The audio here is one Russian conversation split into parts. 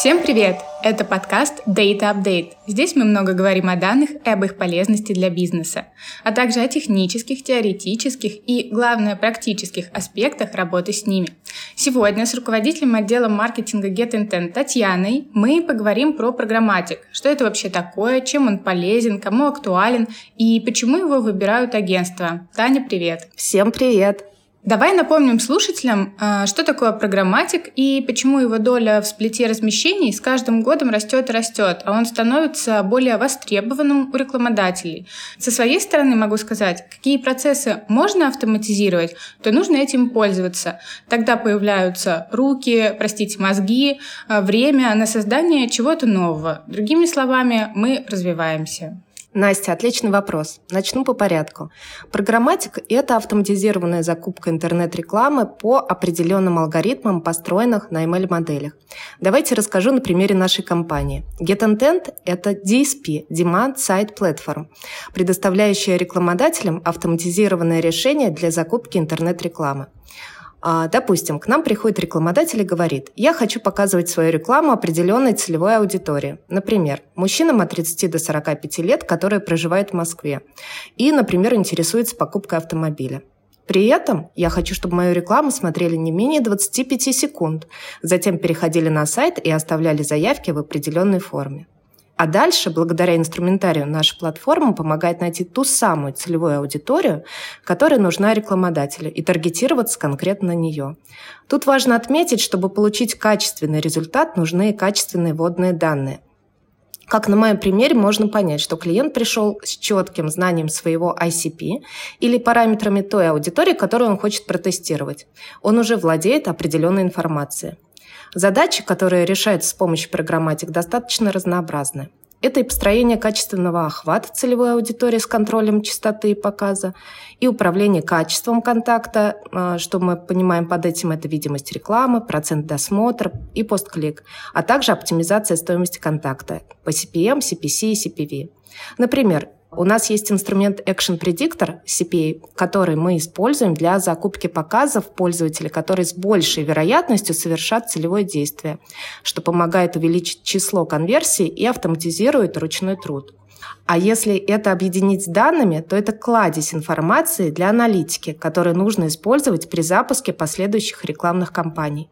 Всем привет! Это подкаст Data Update. Здесь мы много говорим о данных и об их полезности для бизнеса, а также о технических, теоретических и, главное, практических аспектах работы с ними. Сегодня с руководителем отдела маркетинга GetIntent Татьяной мы поговорим про программатик. Что это вообще такое, чем он полезен, кому актуален и почему его выбирают агентства. Таня, привет! Всем привет! Давай напомним слушателям, а, что такое программатик и почему его доля в сплите размещений с каждым годом растет и растет, а он становится более востребованным у рекламодателей. Со своей стороны могу сказать, какие процессы можно автоматизировать, то нужно этим пользоваться. Тогда появляются руки, простите, мозги, а, время на создание чего-то нового. Другими словами, мы развиваемся. Настя, отличный вопрос. Начну по порядку. Программатик – это автоматизированная закупка интернет-рекламы по определенным алгоритмам, построенных на ML-моделях. Давайте расскажу на примере нашей компании. GetIntent – это DSP – Demand Side Platform, предоставляющая рекламодателям автоматизированное решение для закупки интернет-рекламы. А, допустим, к нам приходит рекламодатель и говорит, я хочу показывать свою рекламу определенной целевой аудитории. Например, мужчинам от 30 до 45 лет, которые проживают в Москве. И, например, интересуются покупкой автомобиля. При этом я хочу, чтобы мою рекламу смотрели не менее 25 секунд, затем переходили на сайт и оставляли заявки в определенной форме. А дальше, благодаря инструментарию, наша платформа помогает найти ту самую целевую аудиторию, которая нужна рекламодателю, и таргетироваться конкретно на нее. Тут важно отметить, чтобы получить качественный результат, нужны качественные вводные данные. Как на моем примере можно понять, что клиент пришел с четким знанием своего ICP или параметрами той аудитории, которую он хочет протестировать. Он уже владеет определенной информацией. Задачи, которые решаются с помощью программатик, достаточно разнообразны. Это и построение качественного охвата целевой аудитории с контролем частоты и показа, и управление качеством контакта, а, что мы понимаем под этим, это видимость рекламы, процент досмотра и постклик, а также оптимизация стоимости контакта по CPM, CPC и CPV. Например, у нас есть инструмент Action Predictor CPA, который мы используем для закупки показов пользователей, которые с большей вероятностью совершат целевое действие, что помогает увеличить число конверсий и автоматизирует ручной труд. А если это объединить с данными, то это кладезь информации для аналитики, которую нужно использовать при запуске последующих рекламных кампаний.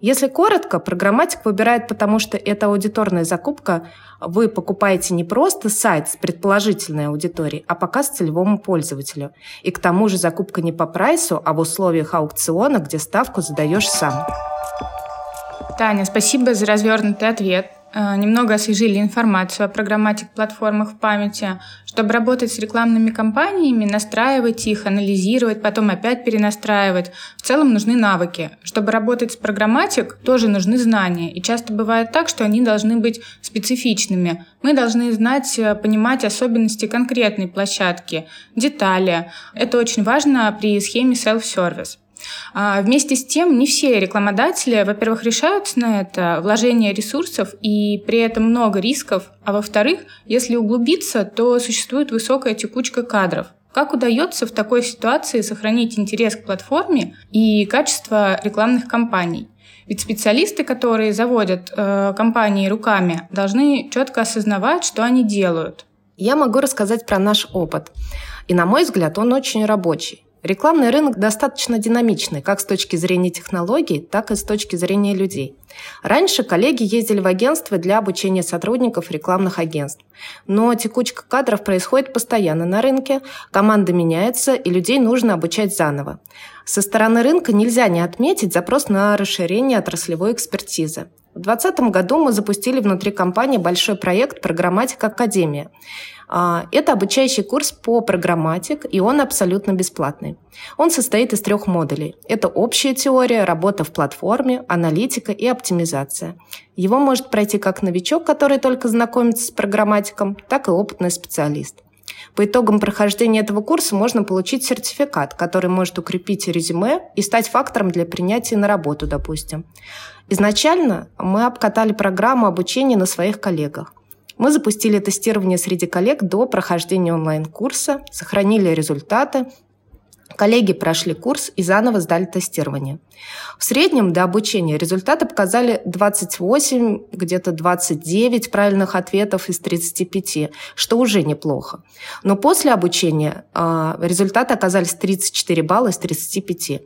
Если коротко, программатик выбирает, потому что это аудиторная закупка. Вы покупаете не просто сайт с предположительной аудиторией, а показ целевому пользователю. И к тому же закупка не по прайсу, а в условиях аукциона, где ставку задаешь сам. Таня, спасибо за развернутый ответ. Э, немного освежили информацию о программатик-платформах в памяти, чтобы работать с рекламными кампаниями, настраивать их, анализировать, потом опять перенастраивать. В целом нужны навыки. Чтобы работать с программатик, тоже нужны знания. И часто бывает так, что они должны быть специфичными. Мы должны знать, э, понимать особенности конкретной площадки, детали. Это очень важно при схеме self-service. А вместе с тем, не все рекламодатели, во-первых, решаются на это вложение ресурсов и при этом много рисков, а во-вторых, если углубиться, то существует высокая текучка кадров. Как удается в такой ситуации сохранить интерес к платформе и качество рекламных кампаний? Ведь специалисты, которые заводят э, компании руками, должны четко осознавать, что они делают. Я могу рассказать про наш опыт. И, на мой взгляд, он очень рабочий. Рекламный рынок достаточно динамичный, как с точки зрения технологий, так и с точки зрения людей. Раньше коллеги ездили в агентства для обучения сотрудников рекламных агентств. Но текучка кадров происходит постоянно на рынке, команда меняется, и людей нужно обучать заново. Со стороны рынка нельзя не отметить запрос на расширение отраслевой экспертизы. В 2020 году мы запустили внутри компании большой проект «Программатика Академия». А, это обучающий курс по программатик, и он абсолютно бесплатный. Он состоит из трех модулей. Это общая теория, работа в платформе, аналитика и оптимизация. Его может пройти как новичок, который только знакомится с программатиком, так и опытный специалист. По итогам прохождения этого курса можно получить сертификат, который может укрепить резюме и стать фактором для принятия на работу, допустим. Изначально мы обкатали программу обучения на своих коллегах. Мы запустили тестирование среди коллег до прохождения онлайн-курса, сохранили результаты, Коллеги прошли курс и заново сдали тестирование. В среднем до обучения результаты показали 28, где-то 29 правильных ответов из 35, что уже неплохо. Но после обучения э, результаты оказались 34 балла из 35.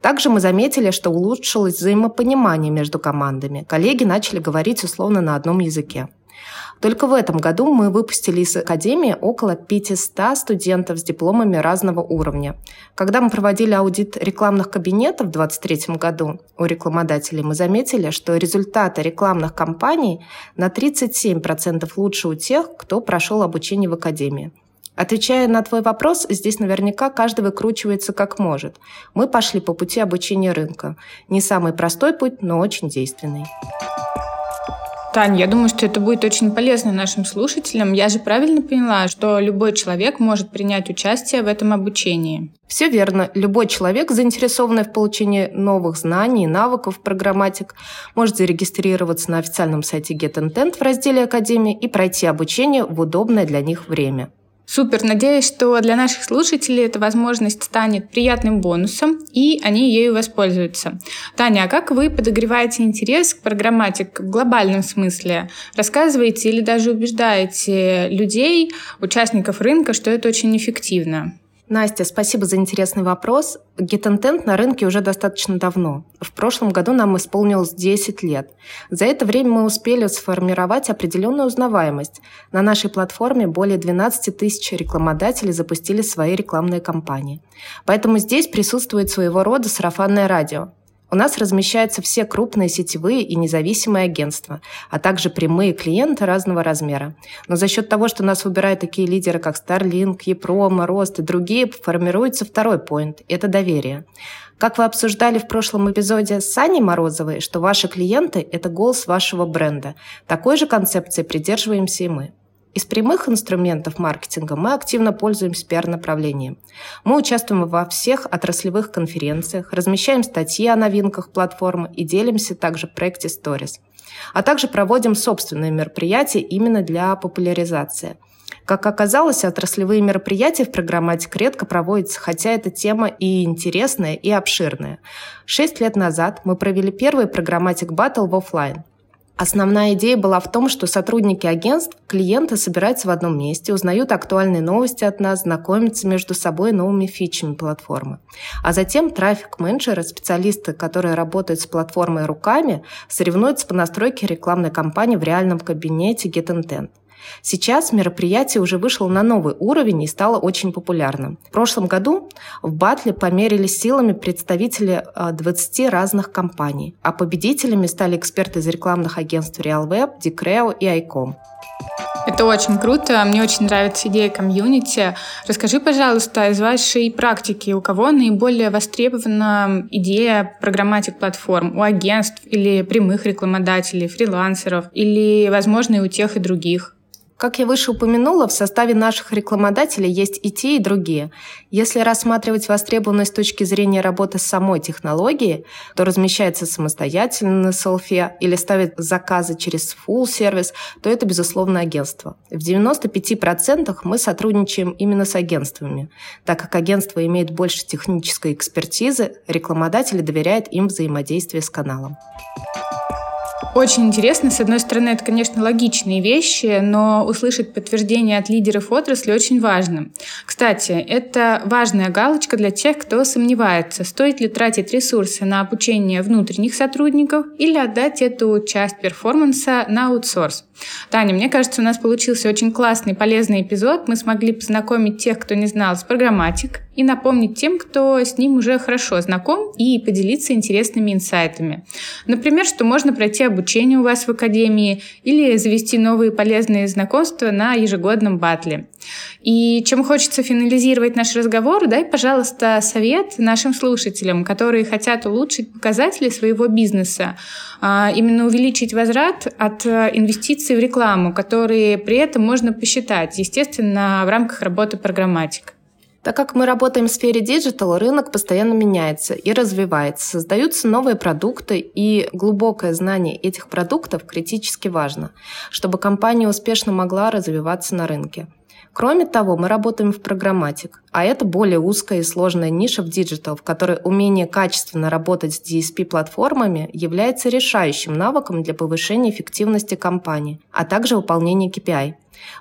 Также мы заметили, что улучшилось взаимопонимание между командами. Коллеги начали говорить условно на одном языке. Только в этом году мы выпустили из Академии около 500 студентов с дипломами разного уровня. Когда мы проводили аудит рекламных кабинетов в 2023 году у рекламодателей, мы заметили, что результаты рекламных кампаний на 37% лучше у тех, кто прошел обучение в Академии. Отвечая на твой вопрос, здесь наверняка каждый выкручивается как может. Мы пошли по пути обучения рынка. Не самый простой путь, но очень действенный. Таня, я думаю, что это будет очень полезно нашим слушателям. Я же правильно поняла, что любой человек может принять участие в этом обучении. Все верно. Любой человек, заинтересованный в получении новых знаний и навыков программатик, может зарегистрироваться на официальном сайте GetIntent в разделе Академии и пройти обучение в удобное для них время. Супер. Надеюсь, что для наших слушателей эта возможность станет приятным бонусом, и они ею воспользуются. Таня, а как вы подогреваете интерес к программатике в глобальном смысле? Рассказываете или даже убеждаете людей, участников рынка, что это очень эффективно? Настя, спасибо за интересный вопрос. GetIntent на рынке уже достаточно давно. В прошлом году нам исполнилось 10 лет. За это время мы успели сформировать определенную узнаваемость. На нашей платформе более 12 тысяч рекламодателей запустили свои рекламные кампании. Поэтому здесь присутствует своего рода сарафанное радио. У нас размещаются все крупные сетевые и независимые агентства, а также прямые клиенты разного размера. Но за счет того, что нас выбирают такие лидеры, как Starlink, Епрома, Рост и другие, формируется второй поинт – это доверие. Как вы обсуждали в прошлом эпизоде с Саней Морозовой, что ваши клиенты – это голос вашего бренда. Такой же концепции придерживаемся и мы. Из прямых инструментов маркетинга мы активно пользуемся пиар-направлением. Мы участвуем во всех отраслевых конференциях, размещаем статьи о новинках платформы и делимся также в проекте Stories. А также проводим собственные мероприятия именно для популяризации. Как оказалось, отраслевые мероприятия в программатик редко проводятся, хотя эта тема и интересная, и обширная. Шесть лет назад мы провели первый программатик батл в офлайн. Основная идея была в том, что сотрудники агентств, клиенты собираются в одном месте, узнают актуальные новости от нас, знакомятся между собой новыми фичами платформы. А затем трафик-менеджеры, специалисты, которые работают с платформой руками, соревнуются по настройке рекламной кампании в реальном кабинете GetIntent. Сейчас мероприятие уже вышло на новый уровень и стало очень популярным. В прошлом году в батле померились силами представители 20 а, разных компаний, а победителями стали эксперты из рекламных агентств RealWeb, Decreo и ICOM. Это очень круто. Мне очень нравится идея комьюнити. Расскажи, пожалуйста, из вашей практики, у кого наиболее востребована идея программатик платформ? У агентств или прямых рекламодателей, фрилансеров? Или, возможно, и у тех и других? Как я выше упомянула, в составе наших рекламодателей есть и те, и другие. Если рассматривать востребованность с точки зрения работы с самой технологией, то размещается самостоятельно на селфе или ставит заказы через full сервис, то это, безусловно, агентство. В 95% мы сотрудничаем именно с агентствами. Так как агентство имеет больше технической экспертизы, рекламодатели доверяют им взаимодействие с каналом. Очень интересно. С одной стороны, это, конечно, логичные вещи, но услышать подтверждение от лидеров отрасли очень важно. Кстати, это важная галочка для тех, кто сомневается, стоит ли тратить ресурсы на обучение внутренних сотрудников или отдать эту часть перформанса на аутсорс. Таня, мне кажется, у нас получился очень классный, полезный эпизод. Мы смогли познакомить тех, кто не знал с программатик, и напомнить тем, кто с ним уже хорошо знаком, и поделиться интересными инсайтами. Например, что можно пройти обучение у вас в академии или завести новые полезные знакомства на ежегодном батле. И чем хочется финализировать наш разговор, дай, пожалуйста, совет нашим слушателям, которые хотят улучшить показатели своего бизнеса, а, именно увеличить возврат от э, инвестиций в рекламу, которые при этом можно посчитать, естественно, в рамках работы programmatic. Так как мы работаем в сфере digital, рынок постоянно меняется и развивается. Создаются новые продукты, и глубокое знание этих продуктов критически важно, чтобы компания успешно могла развиваться на рынке. Кроме того, мы работаем в programmatic, а это более узкая и сложная ниша в digital, в которой умение качественно работать с DSP-платформами является решающим навыком для повышения эффективности компании, а также выполнения KPI.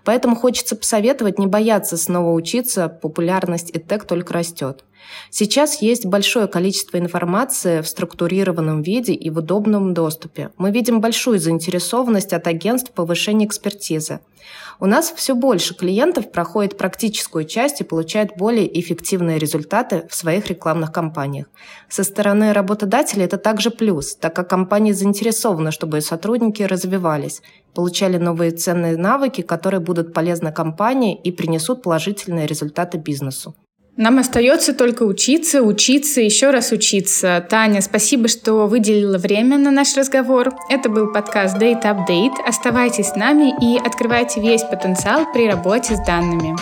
Поэтому хочется посоветовать не бояться снова учиться, популярность и тег только растет. Сейчас есть большое количество информации в структурированном виде и в удобном доступе. Мы видим большую заинтересованность от агентств в повышении экспертизы. У нас все больше клиентов проходит практическую часть и получают более эффективные результаты в своих рекламных кампаниях. Со стороны работодателя это также плюс, так как компания заинтересована, чтобы сотрудники развивались, получали новые ценные навыки, которые будут полезны компании и принесут положительные результаты бизнесу. Нам остается только учиться, учиться, еще раз учиться. Таня, спасибо, что выделила время на наш разговор. Это был подкаст Date Update. Оставайтесь с нами и открывайте весь потенциал при работе с данными.